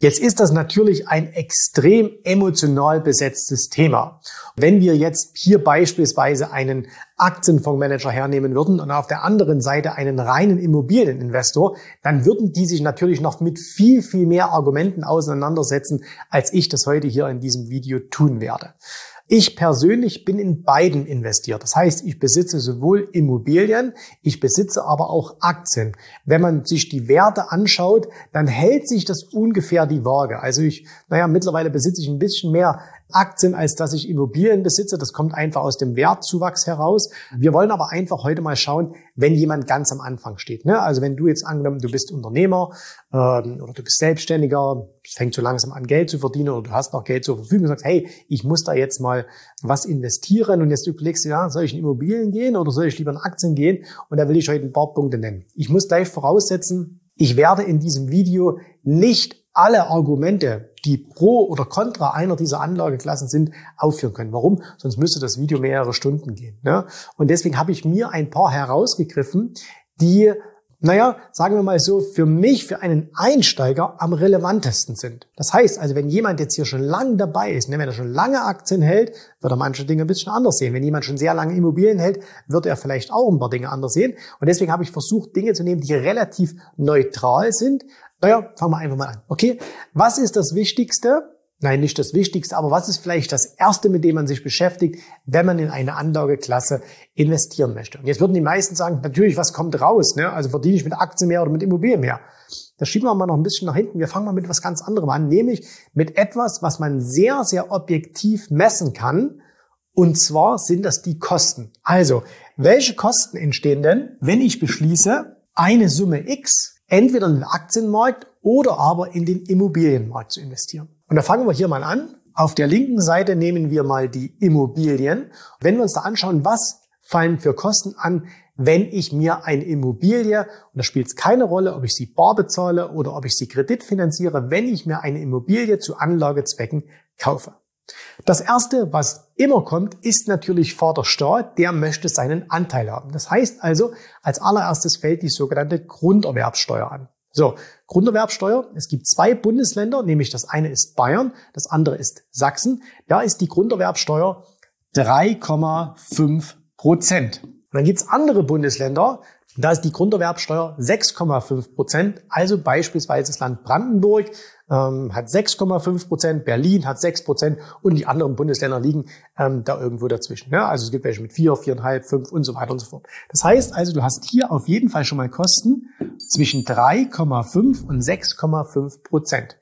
Jetzt ist das natürlich ein extrem emotional besetztes Thema. Wenn wir jetzt hier beispielsweise einen Aktienfondsmanager hernehmen würden und auf der anderen Seite einen reinen Immobilieninvestor, dann würden die sich natürlich noch mit viel, viel mehr Argumenten auseinandersetzen, als ich das heute hier in diesem Video tun werde. Ich persönlich bin in beiden investiert. Das heißt, ich besitze sowohl Immobilien, ich besitze aber auch Aktien. Wenn man sich die Werte anschaut, dann hält sich das ungefähr die Waage. Also ich, naja, mittlerweile besitze ich ein bisschen mehr Aktien, als dass ich Immobilien besitze. Das kommt einfach aus dem Wertzuwachs heraus. Wir wollen aber einfach heute mal schauen, wenn jemand ganz am Anfang steht. Ne? Also wenn du jetzt angenommen, du bist Unternehmer ähm, oder du bist Selbstständiger, fängst so langsam an Geld zu verdienen oder du hast noch Geld zur Verfügung und sagst, hey, ich muss da jetzt mal was investieren und jetzt überlegst du, ja, soll ich in Immobilien gehen oder soll ich lieber in Aktien gehen? Und da will ich heute ein paar Punkte nennen. Ich muss gleich voraussetzen, ich werde in diesem Video nicht alle Argumente, die pro oder contra einer dieser Anlageklassen sind, aufführen können. Warum? Sonst müsste das Video mehrere Stunden gehen. Ne? Und deswegen habe ich mir ein paar herausgegriffen, die naja, sagen wir mal so, für mich, für einen Einsteiger am relevantesten sind. Das heißt also, wenn jemand jetzt hier schon lange dabei ist, ne, wenn er schon lange Aktien hält, wird er manche Dinge ein bisschen anders sehen. Wenn jemand schon sehr lange Immobilien hält, wird er vielleicht auch ein paar Dinge anders sehen. Und deswegen habe ich versucht, Dinge zu nehmen, die relativ neutral sind. Naja, fangen wir einfach mal an. Okay, was ist das Wichtigste? Nein, nicht das Wichtigste, aber was ist vielleicht das Erste, mit dem man sich beschäftigt, wenn man in eine Anlageklasse investieren möchte? Und jetzt würden die meisten sagen, natürlich, was kommt raus? Ne? Also verdiene ich mit Aktien mehr oder mit Immobilien mehr? Das schieben wir mal noch ein bisschen nach hinten. Wir fangen mal mit was ganz anderem an, nämlich mit etwas, was man sehr, sehr objektiv messen kann. Und zwar sind das die Kosten. Also, welche Kosten entstehen denn, wenn ich beschließe, eine Summe X entweder in den Aktienmarkt oder aber in den Immobilienmarkt zu investieren? Und da fangen wir hier mal an. Auf der linken Seite nehmen wir mal die Immobilien. Wenn wir uns da anschauen, was fallen für Kosten an, wenn ich mir eine Immobilie, und da spielt es keine Rolle, ob ich sie bar bezahle oder ob ich sie kreditfinanziere, wenn ich mir eine Immobilie zu Anlagezwecken kaufe. Das erste, was immer kommt, ist natürlich Vaterstaat, der möchte seinen Anteil haben. Das heißt also, als allererstes fällt die sogenannte Grunderwerbsteuer an. So, Grunderwerbsteuer. Es gibt zwei Bundesländer, nämlich das eine ist Bayern, das andere ist Sachsen. Da ist die Grunderwerbsteuer 3,5 Prozent. Und dann gibt's andere Bundesländer, da ist die Grunderwerbsteuer 6,5 Prozent. Also beispielsweise das Land Brandenburg ähm, hat 6,5 Prozent, Berlin hat 6 Prozent und die anderen Bundesländer liegen ähm, da irgendwo dazwischen. Ja? Also es gibt welche mit 4, 4,5, 5 und so weiter und so fort. Das heißt also, du hast hier auf jeden Fall schon mal Kosten zwischen 3,5 und 6,5 Prozent.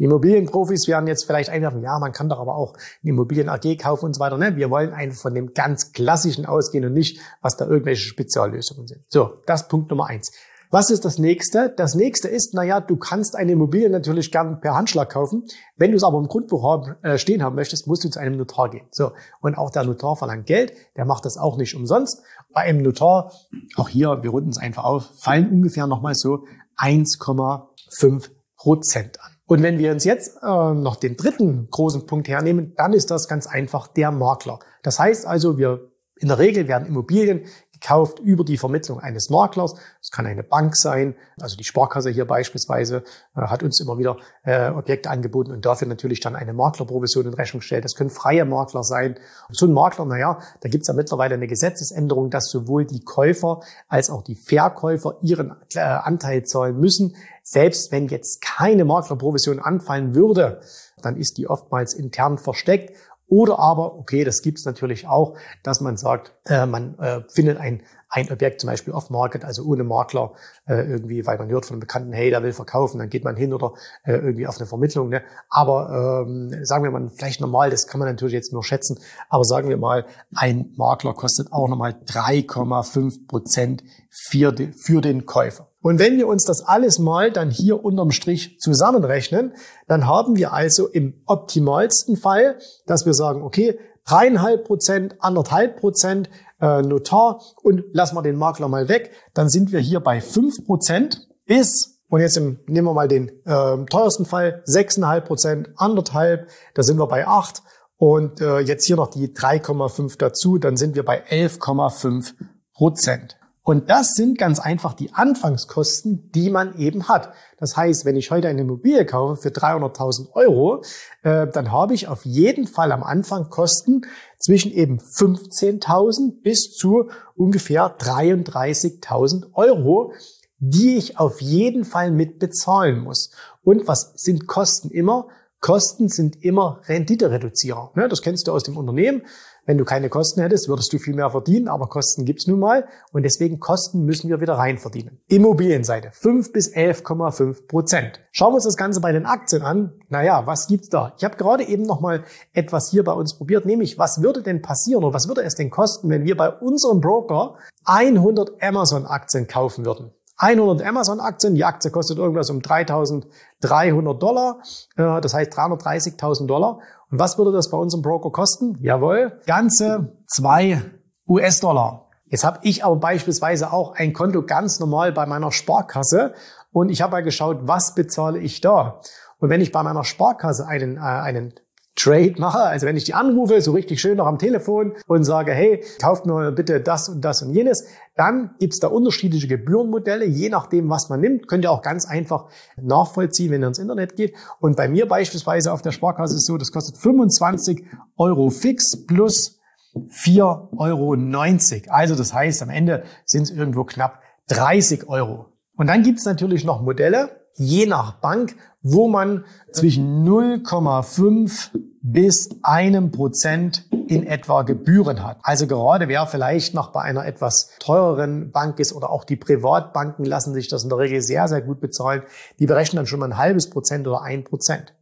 Die Immobilienprofis werden jetzt vielleicht einwerfen, ja, man kann doch aber auch eine Immobilien AG kaufen und so weiter. Ne? Wir wollen einfach von dem ganz Klassischen ausgehen und nicht, was da irgendwelche Speziallösungen sind. So, das Punkt Nummer eins. Was ist das nächste? Das nächste ist, naja, du kannst eine Immobilie natürlich gern per Handschlag kaufen. Wenn du es aber im Grundbuch haben, äh, stehen haben möchtest, musst du zu einem Notar gehen. So. Und auch der Notar verlangt Geld. Der macht das auch nicht umsonst. Bei einem Notar, auch hier, wir runden es einfach auf, fallen ungefähr nochmal so 1,5 Prozent an. Und wenn wir uns jetzt äh, noch den dritten großen Punkt hernehmen, dann ist das ganz einfach der Makler. Das heißt also, wir in der Regel werden Immobilien gekauft über die Vermittlung eines Maklers. Das kann eine Bank sein, also die Sparkasse hier beispielsweise äh, hat uns immer wieder äh, Objekte angeboten und dafür natürlich dann eine Maklerprovision in Rechnung stellt. Das können freie Makler sein. Und so ein Makler, naja, da gibt es ja mittlerweile eine Gesetzesänderung, dass sowohl die Käufer als auch die Verkäufer ihren äh, Anteil zahlen müssen. Selbst wenn jetzt keine Maklerprovision anfallen würde, dann ist die oftmals intern versteckt oder aber, okay, das gibt es natürlich auch, dass man sagt, äh, man äh, findet ein, ein Objekt zum Beispiel off-market, also ohne Makler äh, irgendwie, weil man hört von einem Bekannten, hey, der will verkaufen, dann geht man hin oder äh, irgendwie auf eine Vermittlung. Ne? Aber ähm, sagen wir mal, vielleicht normal, das kann man natürlich jetzt nur schätzen, aber sagen wir mal, ein Makler kostet auch nochmal 3,5 Prozent für, für den Käufer. Und wenn wir uns das alles mal dann hier unterm Strich zusammenrechnen, dann haben wir also im optimalsten Fall, dass wir sagen, okay, dreieinhalb Prozent, anderthalb Prozent äh, Notar und lassen wir den Makler mal weg, dann sind wir hier bei fünf Prozent bis und jetzt nehmen wir mal den äh, teuersten Fall, 6,5 Prozent, anderthalb, da sind wir bei acht und äh, jetzt hier noch die 3,5 dazu, dann sind wir bei 11,5 Prozent. Und das sind ganz einfach die Anfangskosten, die man eben hat. Das heißt, wenn ich heute eine Immobilie kaufe für 300.000 Euro, äh, dann habe ich auf jeden Fall am Anfang Kosten zwischen eben 15.000 bis zu ungefähr 33.000 Euro, die ich auf jeden Fall mit bezahlen muss. Und was sind Kosten immer? Kosten sind immer Renditereduzierer. Ne, das kennst du aus dem Unternehmen. Wenn du keine Kosten hättest, würdest du viel mehr verdienen, aber Kosten gibt's nun mal und deswegen Kosten müssen wir wieder rein verdienen. Immobilienseite 5 bis 11,5 Prozent. Schauen wir uns das Ganze bei den Aktien an. Naja, was gibt's da? Ich habe gerade eben noch mal etwas hier bei uns probiert, nämlich was würde denn passieren oder was würde es denn kosten, wenn wir bei unserem Broker 100 Amazon-Aktien kaufen würden? 100 Amazon-Aktien. Die Aktie kostet irgendwas um 3.300 Dollar. Äh, das heißt 330.000 Dollar. Und was würde das bei unserem Broker kosten? Jawohl, ganze zwei US-Dollar. Jetzt habe ich aber beispielsweise auch ein Konto ganz normal bei meiner Sparkasse und ich habe mal geschaut, was bezahle ich da? Und wenn ich bei meiner Sparkasse einen, äh, einen Trade mache, also wenn ich die anrufe, so richtig schön noch am Telefon und sage, hey, kauft mir bitte das und das und jenes, dann gibt's da unterschiedliche Gebührenmodelle, je nachdem, was man nimmt. Könnt ihr auch ganz einfach nachvollziehen, wenn ihr ins Internet geht. Und bei mir beispielsweise auf der Sparkasse ist so, das kostet 25 Euro fix plus 4,90 Euro. Also das heißt, am Ende sind es irgendwo knapp 30 Euro. Und dann gibt's natürlich noch Modelle, je nach Bank, wo man zwischen 0,5 bis einem Prozent in etwa Gebühren hat. Also gerade wer vielleicht noch bei einer etwas teureren Bank ist oder auch die Privatbanken lassen sich das in der Regel sehr, sehr gut bezahlen. Die berechnen dann schon mal ein halbes Prozent oder ein Prozent.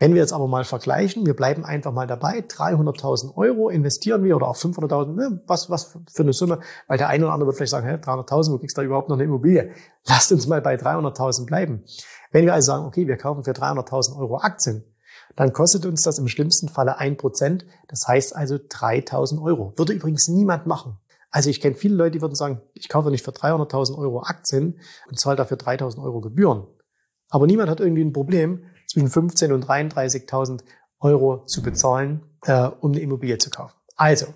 Wenn wir jetzt aber mal vergleichen, wir bleiben einfach mal dabei, 300.000 Euro investieren wir oder auch 500.000, ne, was, was für eine Summe, weil der eine oder andere wird vielleicht sagen, 300.000, wo kriegst du da überhaupt noch eine Immobilie? Lasst uns mal bei 300.000 bleiben. Wenn wir also sagen, okay, wir kaufen für 300.000 Euro Aktien, dann kostet uns das im schlimmsten Falle ein Prozent. Das heißt also 3.000 Euro. Würde übrigens niemand machen. Also ich kenne viele Leute, die würden sagen, ich kaufe nicht für 300.000 Euro Aktien und zahle dafür 3.000 Euro Gebühren. Aber niemand hat irgendwie ein Problem, zwischen 15.000 und 33.000 Euro zu bezahlen, äh, um eine Immobilie zu kaufen. Also,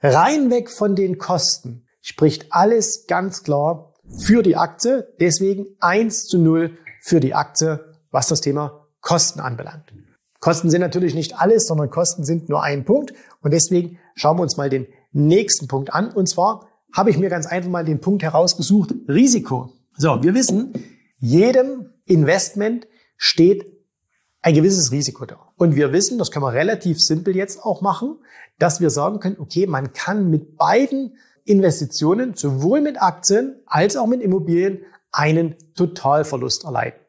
rein weg von den Kosten spricht alles ganz klar für die Aktie. Deswegen 1 zu 0 für die Aktie, was das Thema Kosten anbelangt. Kosten sind natürlich nicht alles, sondern Kosten sind nur ein Punkt. Und deswegen schauen wir uns mal den nächsten Punkt an. Und zwar habe ich mir ganz einfach mal den Punkt herausgesucht, Risiko. So, wir wissen, jedem Investment steht ein gewisses Risiko da. Und wir wissen, das können wir relativ simpel jetzt auch machen, dass wir sagen können, okay, man kann mit beiden Investitionen, sowohl mit Aktien als auch mit Immobilien, einen Totalverlust erleiden.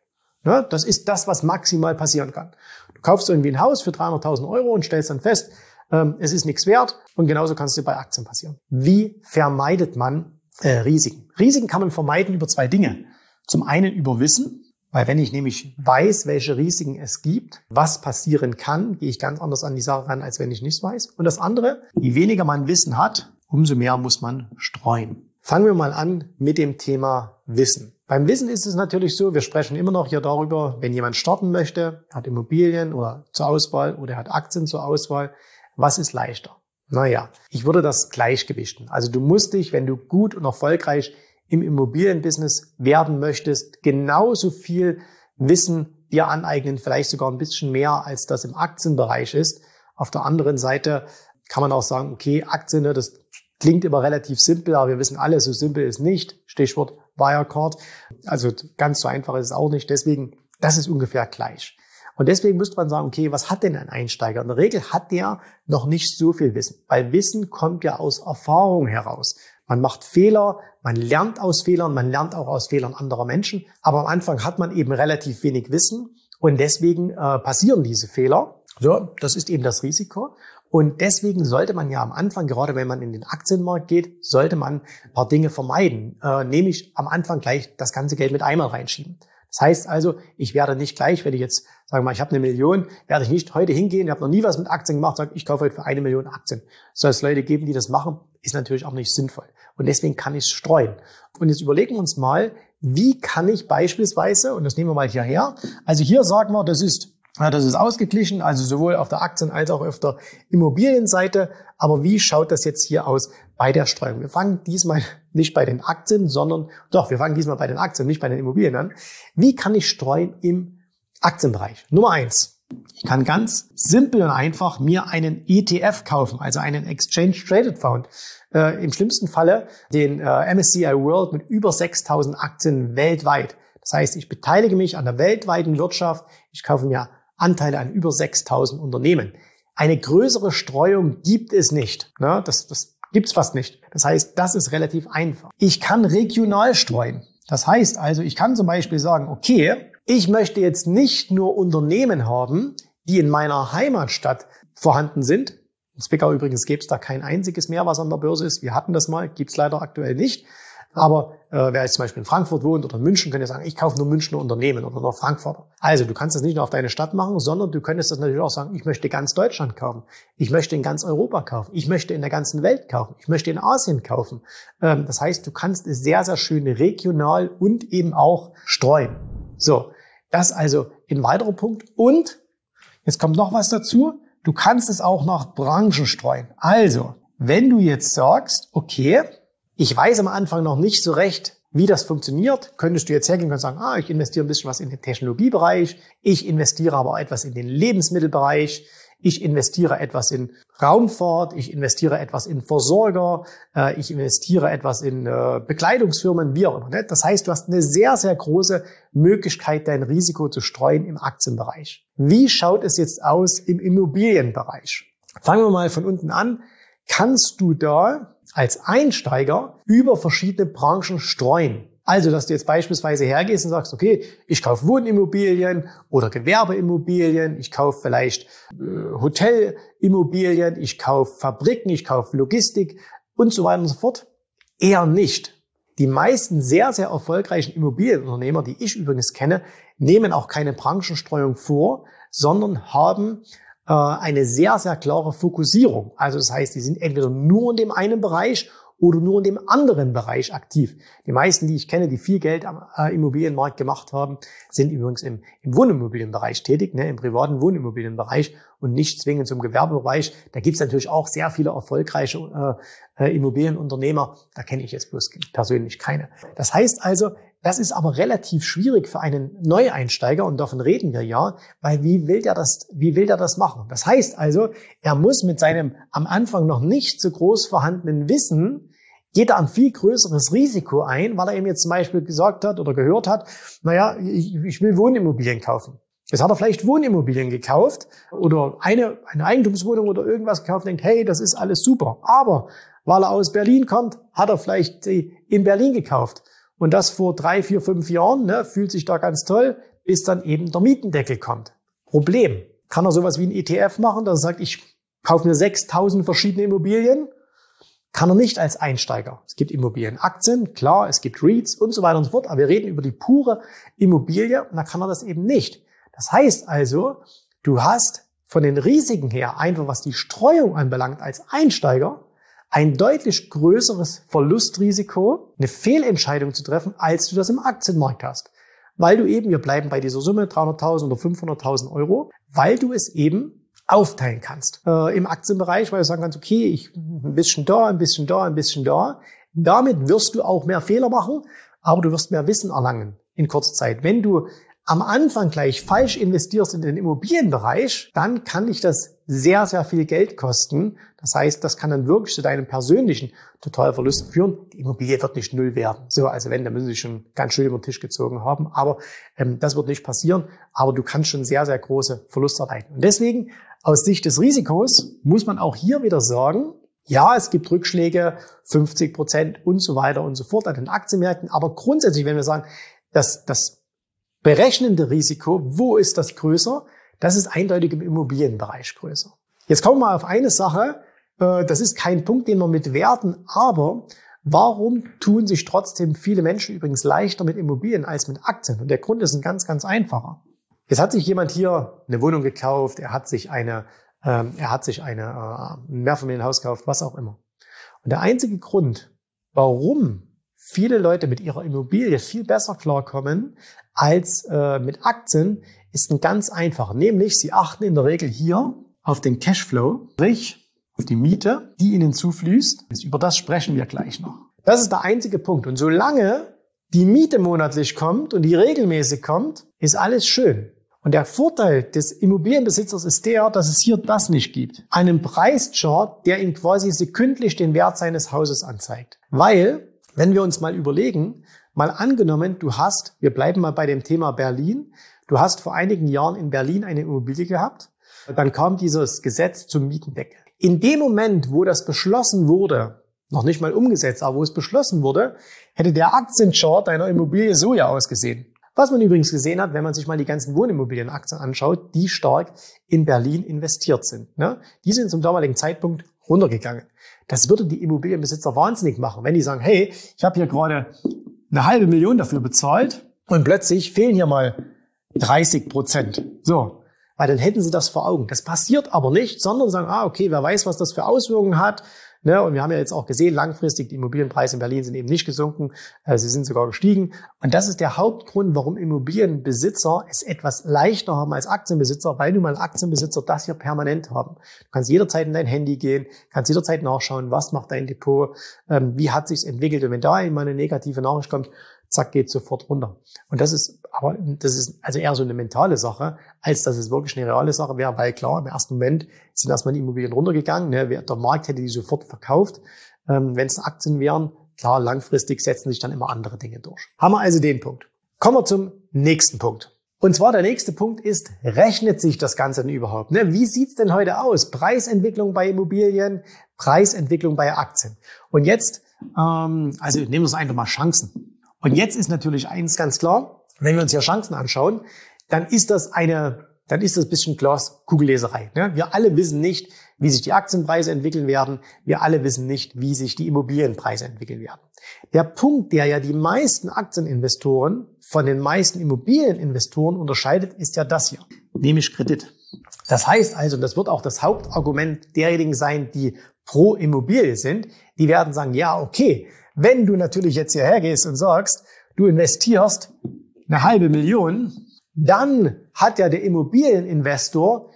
Ja, das ist das, was maximal passieren kann. Du kaufst irgendwie ein Haus für 300.000 Euro und stellst dann fest, ähm, es ist nichts wert und genauso kann es dir bei Aktien passieren. Wie vermeidet man äh, Risiken? Risiken kann man vermeiden über zwei Dinge. Zum einen über Wissen, weil wenn ich nämlich weiß, welche Risiken es gibt, was passieren kann, gehe ich ganz anders an die Sache ran, als wenn ich nichts weiß. Und das andere, je weniger man Wissen hat, umso mehr muss man streuen. Fangen wir mal an mit dem Thema Wissen. Beim Wissen ist es natürlich so, wir sprechen immer noch hier darüber, wenn jemand starten möchte, hat Immobilien oder zur Auswahl oder hat Aktien zur Auswahl, was ist leichter? Naja, ich würde das gleichgewichten. Also du musst dich, wenn du gut und erfolgreich im Immobilienbusiness werden möchtest, genauso viel Wissen dir aneignen, vielleicht sogar ein bisschen mehr, als das im Aktienbereich ist. Auf der anderen Seite kann man auch sagen, okay, Aktien, ne, das klingt immer relativ simpel, aber wir wissen alle, so simpel ist nicht. Stichwort Wirecard. Also ganz so einfach ist es auch nicht. Deswegen, das ist ungefähr gleich. Und deswegen müsste man sagen, okay, was hat denn ein Einsteiger? In der Regel hat der noch nicht so viel Wissen, weil Wissen kommt ja aus Erfahrung heraus. Man macht Fehler, man lernt aus Fehlern, man lernt auch aus Fehlern anderer Menschen. Aber am Anfang hat man eben relativ wenig Wissen und deswegen äh, passieren diese Fehler. So, das ist eben das Risiko. Und deswegen sollte man ja am Anfang, gerade wenn man in den Aktienmarkt geht, sollte man ein paar Dinge vermeiden, äh, nämlich am Anfang gleich das ganze Geld mit einmal reinschieben. Das heißt also, ich werde nicht gleich, wenn ich jetzt, sage mal, ich habe eine Million, werde ich nicht heute hingehen, ich habe noch nie was mit Aktien gemacht, sage, ich kaufe heute für eine Million Aktien. Soll es Leute geben, die das machen, ist natürlich auch nicht sinnvoll. Und deswegen kann ich es streuen. Und jetzt überlegen wir uns mal, wie kann ich beispielsweise, und das nehmen wir mal hierher, also hier sagen wir, das ist ja, das ist ausgeglichen, also sowohl auf der Aktien- als auch auf der Immobilienseite. Aber wie schaut das jetzt hier aus bei der Streuung? Wir fangen diesmal nicht bei den Aktien, sondern doch, wir fangen diesmal bei den Aktien, nicht bei den Immobilien an. Wie kann ich streuen im Aktienbereich? Nummer eins. Ich kann ganz simpel und einfach mir einen ETF kaufen, also einen Exchange Traded Fund. Äh, Im schlimmsten Falle den äh, MSCI World mit über 6000 Aktien weltweit. Das heißt, ich beteilige mich an der weltweiten Wirtschaft. Ich kaufe mir Anteile an über 6000 Unternehmen. Eine größere Streuung gibt es nicht. Ne? Das, das gibt's fast nicht. Das heißt, das ist relativ einfach. Ich kann regional streuen. Das heißt also, ich kann zum Beispiel sagen, okay, ich möchte jetzt nicht nur Unternehmen haben, die in meiner Heimatstadt vorhanden sind. In Zwickau übrigens gäbe es da kein einziges mehr, was an der Börse ist. Wir hatten das mal, gibt's leider aktuell nicht. Aber äh, wer jetzt zum Beispiel in Frankfurt wohnt oder in München, könnte sagen, ich kaufe nur Münchner Unternehmen oder nur Frankfurter. Also du kannst das nicht nur auf deine Stadt machen, sondern du könntest das natürlich auch sagen, ich möchte ganz Deutschland kaufen. Ich möchte in ganz Europa kaufen. Ich möchte in der ganzen Welt kaufen. Ich möchte in Asien kaufen. Ähm, das heißt, du kannst es sehr, sehr schön regional und eben auch streuen. So, das also ein weiterer Punkt. Und jetzt kommt noch was dazu. Du kannst es auch nach Branchen streuen. Also, wenn du jetzt sagst, okay, ich weiß am Anfang noch nicht so recht, wie das funktioniert. Könntest du jetzt hergehen und sagen, ah, ich investiere ein bisschen was in den Technologiebereich, ich investiere aber etwas in den Lebensmittelbereich, ich investiere etwas in Raumfahrt, ich investiere etwas in Versorger, äh, ich investiere etwas in äh, Bekleidungsfirmen, wie auch immer. Ne? Das heißt, du hast eine sehr, sehr große Möglichkeit, dein Risiko zu streuen im Aktienbereich. Wie schaut es jetzt aus im Immobilienbereich? Fangen wir mal von unten an. Kannst du da als Einsteiger über verschiedene Branchen streuen. Also, dass du jetzt beispielsweise hergehst und sagst, okay, ich kaufe Wohnimmobilien oder Gewerbeimmobilien, ich kaufe vielleicht äh, Hotelimmobilien, ich kaufe Fabriken, ich kaufe Logistik und so weiter und so fort. Eher nicht. Die meisten sehr, sehr erfolgreichen Immobilienunternehmer, die ich übrigens kenne, nehmen auch keine Branchenstreuung vor, sondern haben äh, eine sehr, sehr klare Fokussierung. Also das heißt, die sind entweder nur in dem einen Bereich oder nur in dem anderen Bereich aktiv. Die meisten, die ich kenne, die viel Geld am äh, Immobilienmarkt gemacht haben, sind übrigens im, im Wohnimmobilienbereich tätig, ne, im privaten Wohnimmobilienbereich und nicht zwingend zum Gewerbebereich. Da gibt es natürlich auch sehr viele erfolgreiche äh, äh, Immobilienunternehmer. Da kenne ich jetzt bloß persönlich keine. Das heißt also, das ist aber relativ schwierig für einen Neueinsteiger und davon reden wir ja, weil wie will der das, wie will der das machen? Das heißt also, er muss mit seinem am Anfang noch nicht so groß vorhandenen Wissen geht er ein viel größeres Risiko ein, weil er eben jetzt zum Beispiel gesagt hat oder gehört hat, naja, ich, ich will Wohnimmobilien kaufen. Jetzt hat er vielleicht Wohnimmobilien gekauft oder eine, eine Eigentumswohnung oder irgendwas gekauft, denkt, hey, das ist alles super. Aber weil er aus Berlin kommt, hat er vielleicht in Berlin gekauft. Und das vor drei, vier, fünf Jahren, ne, fühlt sich da ganz toll, bis dann eben der Mietendeckel kommt. Problem. Kann er sowas wie ein ETF machen, dass er sagt, ich kaufe mir 6000 verschiedene Immobilien? Kann er nicht als Einsteiger. Es gibt Immobilienaktien, klar, es gibt REITs und so weiter und so fort, aber wir reden über die pure Immobilie und da kann er das eben nicht. Das heißt also, du hast von den Risiken her, einfach was die Streuung anbelangt, als Einsteiger ein deutlich größeres Verlustrisiko, eine Fehlentscheidung zu treffen, als du das im Aktienmarkt hast. Weil du eben, wir bleiben bei dieser Summe 300.000 oder 500.000 Euro, weil du es eben aufteilen kannst äh, im Aktienbereich, weil du sagen kannst, okay, ich ein bisschen da, ein bisschen da, ein bisschen da. Damit wirst du auch mehr Fehler machen, aber du wirst mehr Wissen erlangen in kurzer Zeit. Wenn du am Anfang gleich falsch investierst in den Immobilienbereich, dann kann dich das sehr, sehr viel Geld kosten. Das heißt, das kann dann wirklich zu deinem persönlichen Totalverlust führen. Die Immobilie wird nicht null werden. So, also wenn, dann müssen sie schon ganz schön über den Tisch gezogen haben. Aber ähm, das wird nicht passieren. Aber du kannst schon sehr, sehr große Verluste erleiden. Und deswegen, aus Sicht des Risikos, muss man auch hier wieder sagen, ja, es gibt Rückschläge, 50 Prozent und so weiter und so fort an den Aktienmärkten. Aber grundsätzlich, wenn wir sagen, dass das berechnende Risiko, wo ist das größer? Das ist eindeutig im Immobilienbereich größer. Jetzt kommen wir mal auf eine Sache. Äh, das ist kein Punkt, den wir mit werten, aber warum tun sich trotzdem viele Menschen übrigens leichter mit Immobilien als mit Aktien? Und der Grund ist ein ganz, ganz einfacher. Jetzt hat sich jemand hier eine Wohnung gekauft, er hat sich eine, ähm, er hat sich eine, äh, ein Mehrfamilienhaus gekauft, was auch immer. Und der einzige Grund, warum viele Leute mit ihrer Immobilie viel besser klarkommen als äh, mit Aktien, ist ein ganz einfacher. Nämlich, sie achten in der Regel hier auf den Cashflow, sprich auf die Miete, die ihnen zufließt. Über das sprechen wir gleich noch. Das ist der einzige Punkt. Und solange die Miete monatlich kommt und die regelmäßig kommt, ist alles schön. Und der Vorteil des Immobilienbesitzers ist der, dass es hier das nicht gibt. Einen Preischart, der ihm quasi sekündlich den Wert seines Hauses anzeigt. Weil wenn wir uns mal überlegen, mal angenommen, du hast, wir bleiben mal bei dem Thema Berlin, du hast vor einigen Jahren in Berlin eine Immobilie gehabt, dann kam dieses Gesetz zum Mietendeckel. In dem Moment, wo das beschlossen wurde, noch nicht mal umgesetzt, aber wo es beschlossen wurde, hätte der Aktienchart deiner Immobilie so ja ausgesehen. Was man übrigens gesehen hat, wenn man sich mal die ganzen Wohnimmobilienaktien anschaut, die stark in Berlin investiert sind. Ne? Die sind zum damaligen Zeitpunkt runtergegangen. Das würde die Immobilienbesitzer wahnsinnig machen, wenn die sagen, hey, ich habe hier gerade eine halbe Million dafür bezahlt und plötzlich fehlen hier mal 30 Prozent. So, weil dann hätten sie das vor Augen. Das passiert aber nicht, sondern sagen, ah, okay, wer weiß, was das für Auswirkungen hat. Ne? Und wir haben ja jetzt auch gesehen, langfristig die Immobilienpreise in Berlin sind eben nicht gesunken, äh, sie sind sogar gestiegen. Und das ist der Hauptgrund, warum Immobilienbesitzer es etwas leichter haben als Aktienbesitzer, weil nun mal Aktienbesitzer das hier permanent haben. Du kannst jederzeit in dein Handy gehen, kannst jederzeit nachschauen, was macht dein Depot, ähm, wie hat sich's entwickelt. Und wenn da immer eine negative Nachricht kommt, zack, geht sofort runter. Und das ist, aber das ist also eher so eine mentale Sache, als dass es wirklich eine reale Sache wäre, weil klar, im ersten Moment sind erstmal die Immobilien runtergegangen, ne? der Markt hätte die sofort verkauft. Ähm, Wenn es Aktien wären, klar, langfristig setzen sich dann immer andere Dinge durch. Haben wir also den Punkt. Kommen wir zum nächsten Punkt. Und zwar der nächste Punkt ist, rechnet sich das Ganze denn überhaupt? Ne? Wie sieht's denn heute aus? Preisentwicklung bei Immobilien, Preisentwicklung bei Aktien. Und jetzt, ähm, also nehmen wir es einfach mal Chancen. Und jetzt ist natürlich eins ganz klar, wenn wir uns hier Chancen anschauen, dann ist das eine, dann ist das ein bisschen Glaskugelleserei. Ne? Wir alle wissen nicht, wie sich die Aktienpreise entwickeln werden. Wir alle wissen nicht, wie sich die Immobilienpreise entwickeln werden. Der Punkt, der ja die meisten Aktieninvestoren von den meisten Immobilieninvestoren unterscheidet, ist ja das hier, nämlich Kredit. Das heißt also, das wird auch das Hauptargument derjenigen sein, die pro Immobilie sind, die werden sagen, ja, okay, wenn du natürlich jetzt hierher gehst und sagst, du investierst eine halbe Million, dann hat ja der Immobilieninvestor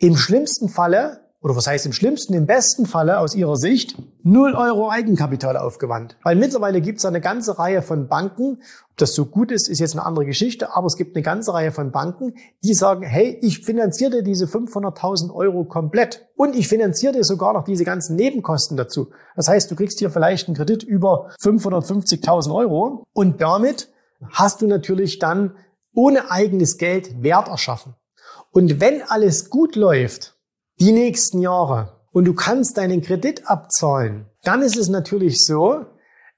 im schlimmsten Falle oder was heißt im schlimmsten, im besten Falle aus Ihrer Sicht, 0 Euro Eigenkapital aufgewandt. Weil mittlerweile gibt es eine ganze Reihe von Banken, ob das so gut ist, ist jetzt eine andere Geschichte, aber es gibt eine ganze Reihe von Banken, die sagen, hey, ich finanziere dir diese 500.000 Euro komplett und ich finanziere dir sogar noch diese ganzen Nebenkosten dazu. Das heißt, du kriegst hier vielleicht einen Kredit über 550.000 Euro und damit hast du natürlich dann ohne eigenes Geld Wert erschaffen. Und wenn alles gut läuft, die nächsten Jahre und du kannst deinen Kredit abzahlen, dann ist es natürlich so,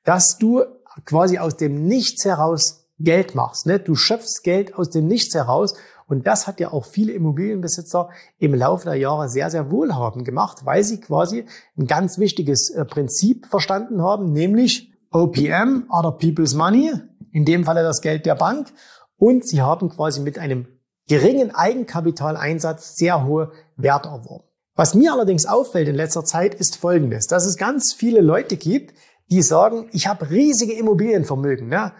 dass du quasi aus dem Nichts heraus Geld machst. Ne? Du schöpfst Geld aus dem Nichts heraus und das hat ja auch viele Immobilienbesitzer im Laufe der Jahre sehr, sehr wohlhabend gemacht, weil sie quasi ein ganz wichtiges äh, Prinzip verstanden haben, nämlich OPM, Other People's Money, in dem Falle das Geld der Bank. Und sie haben quasi mit einem geringen Eigenkapitaleinsatz sehr hohe Werte erworben. Was mir allerdings auffällt in letzter Zeit ist Folgendes, dass es ganz viele Leute gibt, die sagen, ich habe riesige Immobilienvermögen. Ne?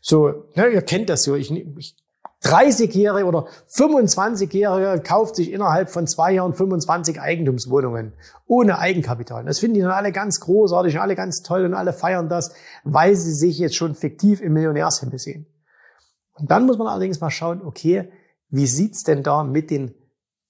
So, ne, ihr kennt das so. Ich, ich 30-Jährige oder 25-Jährige kauft sich innerhalb von zwei Jahren 25 Eigentumswohnungen ohne Eigenkapital. Das finden die dann alle ganz großartig und alle ganz toll und alle feiern das, weil sie sich jetzt schon fiktiv im Millionärshimmel sehen. Und dann muss man allerdings mal schauen, okay, wie sieht's denn da mit den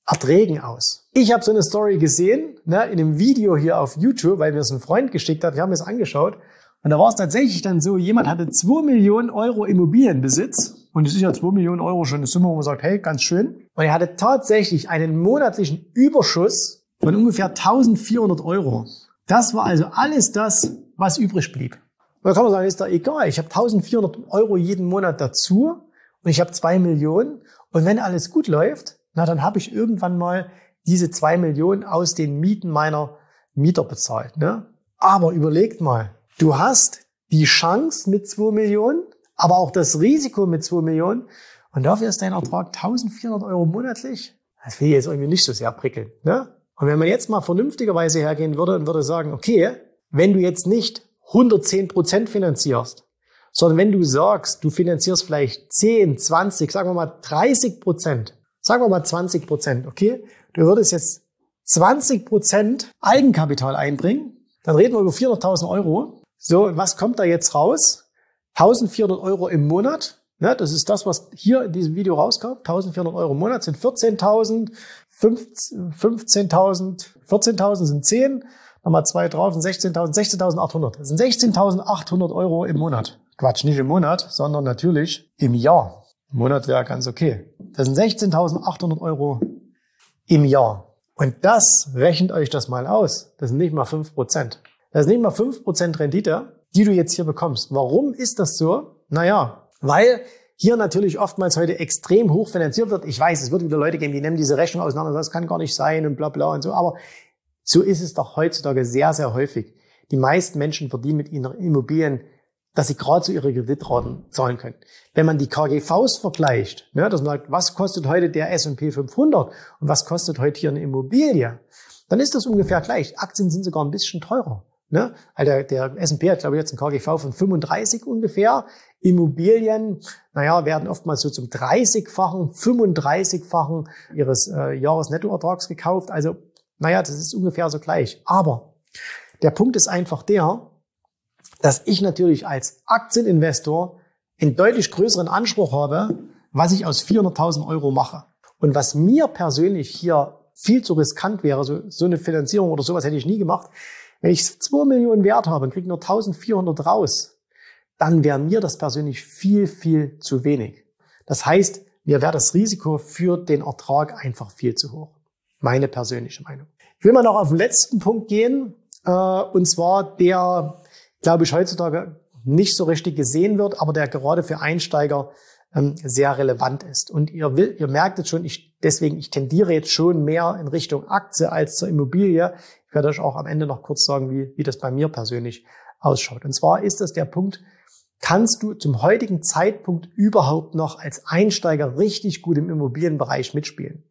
Erträgen aus? Ich habe so eine Story gesehen, ne, in einem Video hier auf YouTube, weil mir es ein Freund geschickt hat. Wir haben es angeschaut. Und da war es tatsächlich dann so, jemand hatte 2 Millionen Euro Immobilienbesitz. Und es ist ja 2 Millionen Euro schon eine Summe, wo man sagt, hey, ganz schön. Und er hatte tatsächlich einen monatlichen Überschuss von ungefähr 1400 Euro. Das war also alles das, was übrig blieb. Da kann man sagen, ist da egal. Ich habe 1400 Euro jeden Monat dazu und ich habe 2 Millionen. Und wenn alles gut läuft, na, dann habe ich irgendwann mal diese 2 Millionen aus den Mieten meiner Mieter bezahlt. Ne? Aber überlegt mal, Du hast die Chance mit 2 Millionen, aber auch das Risiko mit 2 Millionen. Und dafür ist dein Ertrag 1400 Euro monatlich. Das will ich jetzt irgendwie nicht so sehr prickeln. Ne? Und wenn man jetzt mal vernünftigerweise hergehen würde und würde sagen, okay, wenn du jetzt nicht 110 Prozent finanzierst, sondern wenn du sagst, du finanzierst vielleicht 10, 20, sagen wir mal 30 Prozent, sagen wir mal 20 Prozent, okay, du würdest jetzt 20 Prozent Eigenkapital einbringen, dann reden wir über 400.000 Euro so, und was kommt da jetzt raus? 1400 Euro im Monat. Ne, das ist das, was hier in diesem Video rauskommt. 1400 Euro im Monat sind 14.000, 15.000, 14.000 sind 10, nochmal zwei drauf sind 16.000, 16.800. Das sind 16.800 Euro im Monat. Quatsch, nicht im Monat, sondern natürlich im Jahr. Monat wäre ganz okay. Das sind 16.800 Euro im Jahr. Und das rechnet euch das mal aus. Das sind nicht mal fünf Prozent. Das ist nicht mal fünf Prozent Rendite, die du jetzt hier bekommst. Warum ist das so? Naja, weil hier natürlich oftmals heute extrem hoch finanziert wird. Ich weiß, es wird wieder Leute geben, die nehmen diese Rechnung auseinander, das kann gar nicht sein und bla bla und so. Aber so ist es doch heutzutage sehr, sehr häufig. Die meisten Menschen verdienen mit ihren Immobilien, dass sie gerade so ihre Kreditraten zahlen können. Wenn man die KGVs vergleicht, ne, dass man sagt, was kostet heute der S&P 500 und was kostet heute hier eine Immobilie, dann ist das ungefähr gleich. Aktien sind sogar ein bisschen teurer. Ne? Also der, S&P hat, glaube ich, jetzt ein KGV von 35 ungefähr. Immobilien, naja, werden oftmals so zum 30-fachen, 35-fachen ihres äh, Jahresnettoertrags gekauft. Also, naja, das ist ungefähr so gleich. Aber der Punkt ist einfach der, dass ich natürlich als Aktieninvestor einen deutlich größeren Anspruch habe, was ich aus 400.000 Euro mache. Und was mir persönlich hier viel zu riskant wäre, so, so eine Finanzierung oder sowas hätte ich nie gemacht, wenn ich 2 Millionen Wert habe und kriege nur 1400 raus, dann wäre mir das persönlich viel, viel zu wenig. Das heißt, mir wäre das Risiko für den Ertrag einfach viel zu hoch. Meine persönliche Meinung. Ich will mal noch auf den letzten Punkt gehen, äh, und zwar der, glaube ich, heutzutage nicht so richtig gesehen wird, aber der gerade für Einsteiger ähm, sehr relevant ist. Und ihr, will, ihr merkt jetzt schon, ich, deswegen, ich tendiere jetzt schon mehr in Richtung Aktie als zur Immobilie. Ich werde euch auch am Ende noch kurz sagen, wie, wie das bei mir persönlich ausschaut. Und zwar ist das der Punkt, kannst du zum heutigen Zeitpunkt überhaupt noch als Einsteiger richtig gut im Immobilienbereich mitspielen?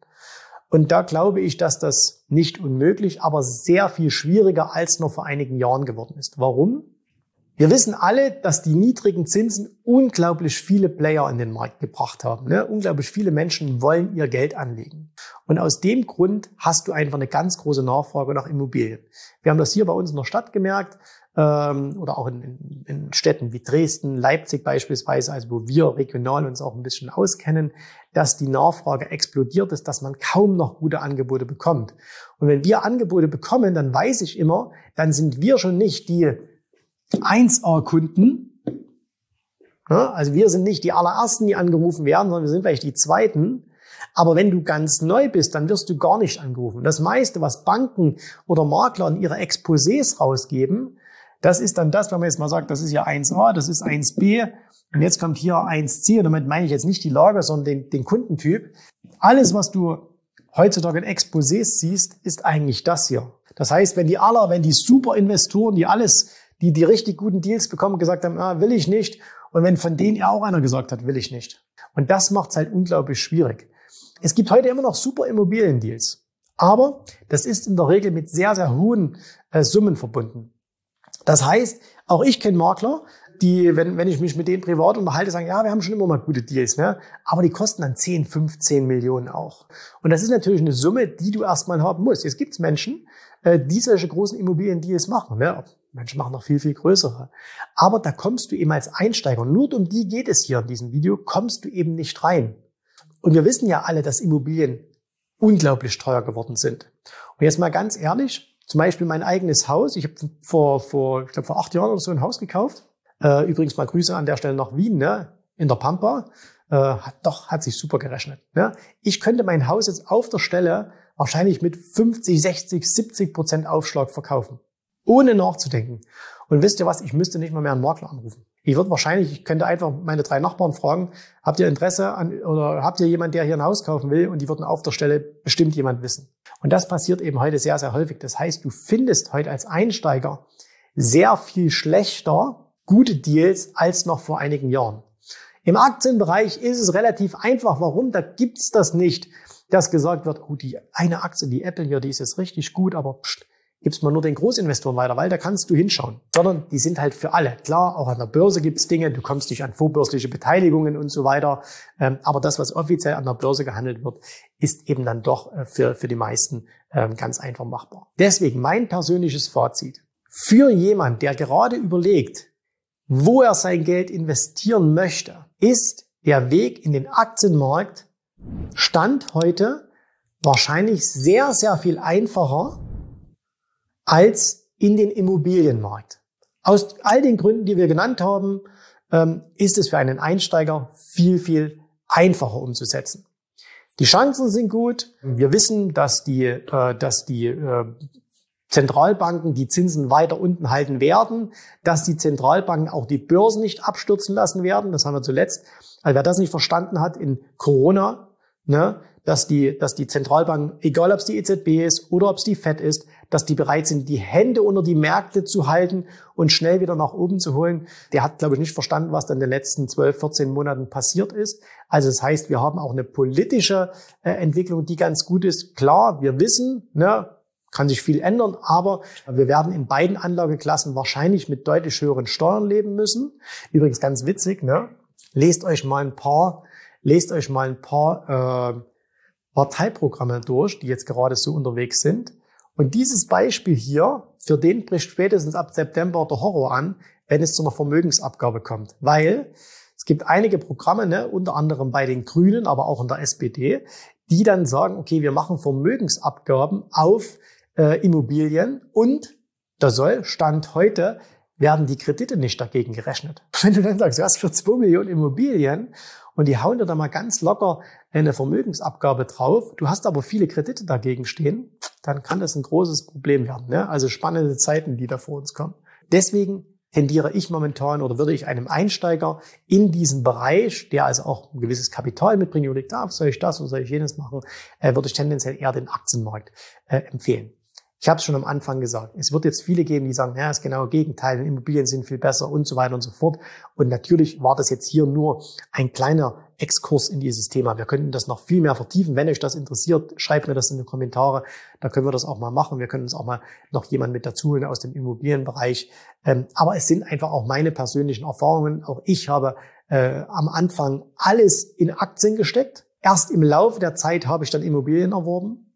Und da glaube ich, dass das nicht unmöglich, aber sehr viel schwieriger als noch vor einigen Jahren geworden ist. Warum? Wir wissen alle, dass die niedrigen Zinsen unglaublich viele Player in den Markt gebracht haben. Ne? Unglaublich viele Menschen wollen ihr Geld anlegen. Und aus dem Grund hast du einfach eine ganz große Nachfrage nach Immobilien. Wir haben das hier bei uns in der Stadt gemerkt ähm, oder auch in, in, in Städten wie Dresden, Leipzig beispielsweise, also wo wir regional uns auch ein bisschen auskennen, dass die Nachfrage explodiert ist, dass man kaum noch gute Angebote bekommt. Und wenn wir Angebote bekommen, dann weiß ich immer, dann sind wir schon nicht die 1A-Kunden. Ja, also wir sind nicht die allerersten, die angerufen werden, sondern wir sind vielleicht die zweiten. Aber wenn du ganz neu bist, dann wirst du gar nicht angerufen. Das meiste, was Banken oder Makler in ihre Exposés rausgeben, das ist dann das, wenn man jetzt mal sagt, das ist ja 1a, das ist 1b und jetzt kommt hier 1c. Und damit meine ich jetzt nicht die Lage, sondern den, den Kundentyp. Alles, was du heutzutage in Exposés siehst, ist eigentlich das hier. Das heißt, wenn die aller, wenn die Superinvestoren, die alles die die richtig guten Deals bekommen, gesagt haben, ah, will ich nicht. Und wenn von denen ja auch einer gesagt hat, will ich nicht. Und das macht es halt unglaublich schwierig. Es gibt heute immer noch super Immobiliendeals. Aber das ist in der Regel mit sehr, sehr hohen äh, Summen verbunden. Das heißt, auch ich kenne Makler, die, wenn, wenn ich mich mit denen privat unterhalte, sagen, ja, wir haben schon immer mal gute Deals, ne? aber die kosten dann 10, 15 Millionen auch. Und das ist natürlich eine Summe, die du erstmal haben musst. Jetzt gibt es Menschen, äh, die solche großen Immobilien-Deals machen. Ne? Menschen machen noch viel, viel größere. Aber da kommst du eben als Einsteiger, nur um die geht es hier in diesem Video, kommst du eben nicht rein. Und wir wissen ja alle, dass Immobilien unglaublich teuer geworden sind. Und jetzt mal ganz ehrlich, zum Beispiel mein eigenes Haus. Ich habe vor, vor, ich glaube, vor acht Jahren oder so ein Haus gekauft. Äh, übrigens mal Grüße an der Stelle nach Wien, ne? in der Pampa. Äh, hat doch, hat sich super gerechnet. Ne? Ich könnte mein Haus jetzt auf der Stelle wahrscheinlich mit 50, 60, 70 Prozent Aufschlag verkaufen. Ohne nachzudenken. Und wisst ihr was? Ich müsste nicht mal mehr einen Makler anrufen. Ich würde wahrscheinlich, ich könnte einfach meine drei Nachbarn fragen, habt ihr Interesse an, oder habt ihr jemand, der hier ein Haus kaufen will? Und die würden auf der Stelle bestimmt jemand wissen. Und das passiert eben heute sehr, sehr häufig. Das heißt, du findest heute als Einsteiger sehr viel schlechter gute Deals als noch vor einigen Jahren. Im Aktienbereich ist es relativ einfach. Warum? Da gibt's das nicht, dass gesagt wird, oh, die eine Aktie, die Apple hier, die ist jetzt richtig gut, aber pst, gibst mal nur den Großinvestoren weiter, weil da kannst du hinschauen. Sondern die sind halt für alle. Klar, auch an der Börse gibt's Dinge, du kommst nicht an vorbörsliche Beteiligungen und so weiter. Ähm, aber das, was offiziell an der Börse gehandelt wird, ist eben dann doch äh, für, für die meisten ähm, ganz einfach machbar. Deswegen mein persönliches Fazit. Für jemand, der gerade überlegt, wo er sein Geld investieren möchte, ist der Weg in den Aktienmarkt Stand heute wahrscheinlich sehr, sehr viel einfacher als in den Immobilienmarkt. Aus all den Gründen, die wir genannt haben, ähm, ist es für einen Einsteiger viel, viel einfacher umzusetzen. Die Chancen sind gut. Wir wissen, dass die, äh, dass die äh, Zentralbanken die Zinsen weiter unten halten werden, dass die Zentralbanken auch die Börsen nicht abstürzen lassen werden. Das haben wir zuletzt. Also wer das nicht verstanden hat in Corona, ne, dass die, dass die Zentralbanken, egal ob es die EZB ist oder ob es die FED ist, dass die bereit sind, die Hände unter die Märkte zu halten und schnell wieder nach oben zu holen. Der hat, glaube ich, nicht verstanden, was dann in den letzten 12, 14 Monaten passiert ist. Also das heißt, wir haben auch eine politische äh, Entwicklung, die ganz gut ist. Klar, wir wissen, ne, kann sich viel ändern, aber wir werden in beiden Anlageklassen wahrscheinlich mit deutlich höheren Steuern leben müssen. Übrigens ganz witzig, ne? Lest euch mal ein paar, lest euch mal ein paar äh, Parteiprogramme durch, die jetzt gerade so unterwegs sind. Und dieses Beispiel hier, für den bricht spätestens ab September der Horror an, wenn es zu einer Vermögensabgabe kommt. Weil es gibt einige Programme, ne, unter anderem bei den Grünen, aber auch in der SPD, die dann sagen, okay, wir machen Vermögensabgaben auf äh, Immobilien und da soll Stand heute werden die Kredite nicht dagegen gerechnet. Wenn du dann sagst, du hast für 2 Millionen Immobilien und die hauen dir da mal ganz locker eine Vermögensabgabe drauf, du hast aber viele Kredite dagegen stehen, dann kann das ein großes Problem werden. Ne? Also spannende Zeiten, die da vor uns kommen. Deswegen tendiere ich momentan oder würde ich einem Einsteiger in diesem Bereich, der also auch ein gewisses Kapital mitbringt denkt, ah, soll ich das oder soll ich jenes machen, äh, würde ich tendenziell eher den Aktienmarkt äh, empfehlen. Ich habe es schon am Anfang gesagt. Es wird jetzt viele geben, die sagen, ja, ist genau das Gegenteil, Immobilien sind viel besser und so weiter und so fort. Und natürlich war das jetzt hier nur ein kleiner Exkurs in dieses Thema. Wir könnten das noch viel mehr vertiefen. Wenn euch das interessiert, schreibt mir das in die Kommentare. Da können wir das auch mal machen. Wir können uns auch mal noch jemand mit dazu holen aus dem Immobilienbereich. Ähm, aber es sind einfach auch meine persönlichen Erfahrungen. Auch ich habe äh, am Anfang alles in Aktien gesteckt. Erst im Laufe der Zeit habe ich dann Immobilien erworben.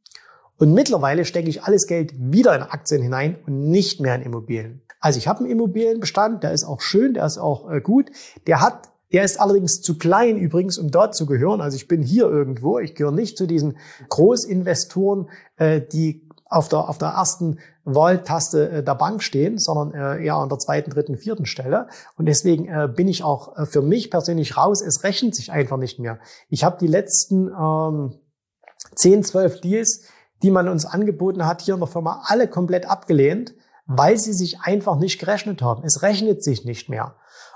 Und mittlerweile stecke ich alles Geld wieder in Aktien hinein und nicht mehr in Immobilien. Also ich habe einen Immobilienbestand, der ist auch schön, der ist auch äh, gut. Der hat, der ist allerdings zu klein übrigens, um dort zu gehören. Also ich bin hier irgendwo. Ich gehöre nicht zu diesen Großinvestoren, äh, die auf der, auf der ersten Wahltaste äh, der Bank stehen, sondern äh, eher an der zweiten, dritten, vierten Stelle. Und deswegen bin ich auch für mich persönlich raus. Es rechnet sich einfach nicht mehr. Ich habe die letzten ähm, 10, 12 Deals die man uns angeboten hat, hier in der Firma alle komplett abgelehnt, weil sie sich einfach nicht gerechnet haben. Es rechnet sich nicht mehr.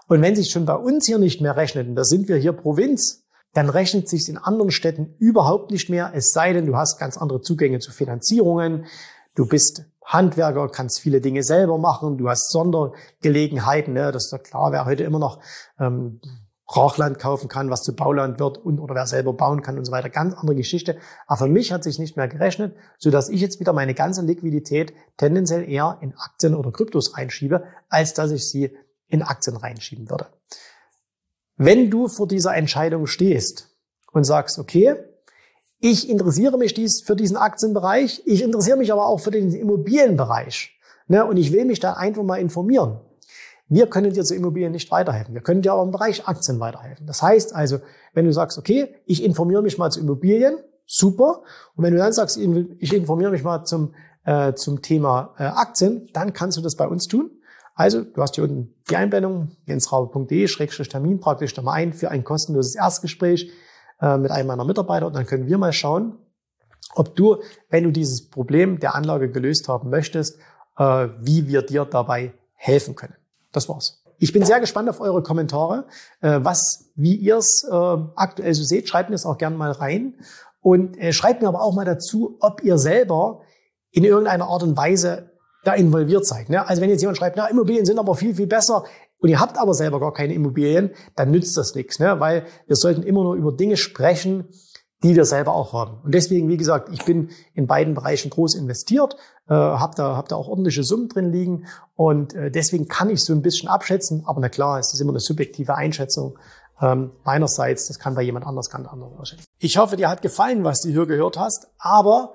Und wenn sich schon bei uns hier nicht mehr rechnet, und da sind wir hier Provinz, dann rechnet sich in anderen Städten überhaupt nicht mehr, es sei denn, du hast ganz andere Zugänge zu Finanzierungen, du bist Handwerker, kannst viele Dinge selber machen, du hast Sondergelegenheiten, ne? das ist ja klar, wer heute immer noch ähm, Brachland kaufen kann, was zu Bauland wird und oder wer selber bauen kann und so weiter. Ganz andere Geschichte. Aber für mich hat sich nicht mehr gerechnet, so dass ich jetzt wieder meine ganze Liquidität tendenziell eher in Aktien oder Kryptos reinschiebe, als dass ich sie in Aktien reinschieben würde. Wenn du vor dieser Entscheidung stehst und sagst, okay, ich interessiere mich dies für diesen Aktienbereich, ich interessiere mich aber auch für den Immobilienbereich ne, und ich will mich da einfach mal informieren. Wir können dir zu Immobilien nicht weiterhelfen. Wir können dir aber im Bereich Aktien weiterhelfen. Das heißt also, wenn du sagst, okay, ich informiere mich mal zu Immobilien, super. Und wenn du dann sagst, ich informiere mich mal zum, äh, zum Thema äh, Aktien, dann kannst du das bei uns tun. Also, du hast hier unten die Einblendung, jensraube.de-termin, praktisch da mal ein für ein kostenloses Erstgespräch äh, mit einem meiner Mitarbeiter und dann können wir mal schauen, ob du, wenn du dieses Problem der Anlage gelöst haben möchtest, äh, wie wir dir dabei helfen können. Das war's. Ich bin sehr gespannt auf eure Kommentare, äh, was, wie ihr es äh, aktuell so seht. Schreibt mir es auch gerne mal rein und äh, schreibt mir aber auch mal dazu, ob ihr selber in irgendeiner Art und Weise da involviert seid. Ne? Also wenn jetzt jemand schreibt, na, Immobilien sind aber viel, viel besser und ihr habt aber selber gar keine Immobilien, dann nützt das nichts, ne? weil wir sollten immer nur über Dinge sprechen, die wir selber auch haben. Und deswegen, wie gesagt, ich bin in beiden Bereichen groß investiert, äh, habe da, hab da auch ordentliche Summen drin liegen und äh, deswegen kann ich so ein bisschen abschätzen, aber na klar, es ist immer eine subjektive Einschätzung ähm, meinerseits, das kann bei jemand anders ganz anders aussehen. Ich hoffe, dir hat gefallen, was du hier gehört hast, aber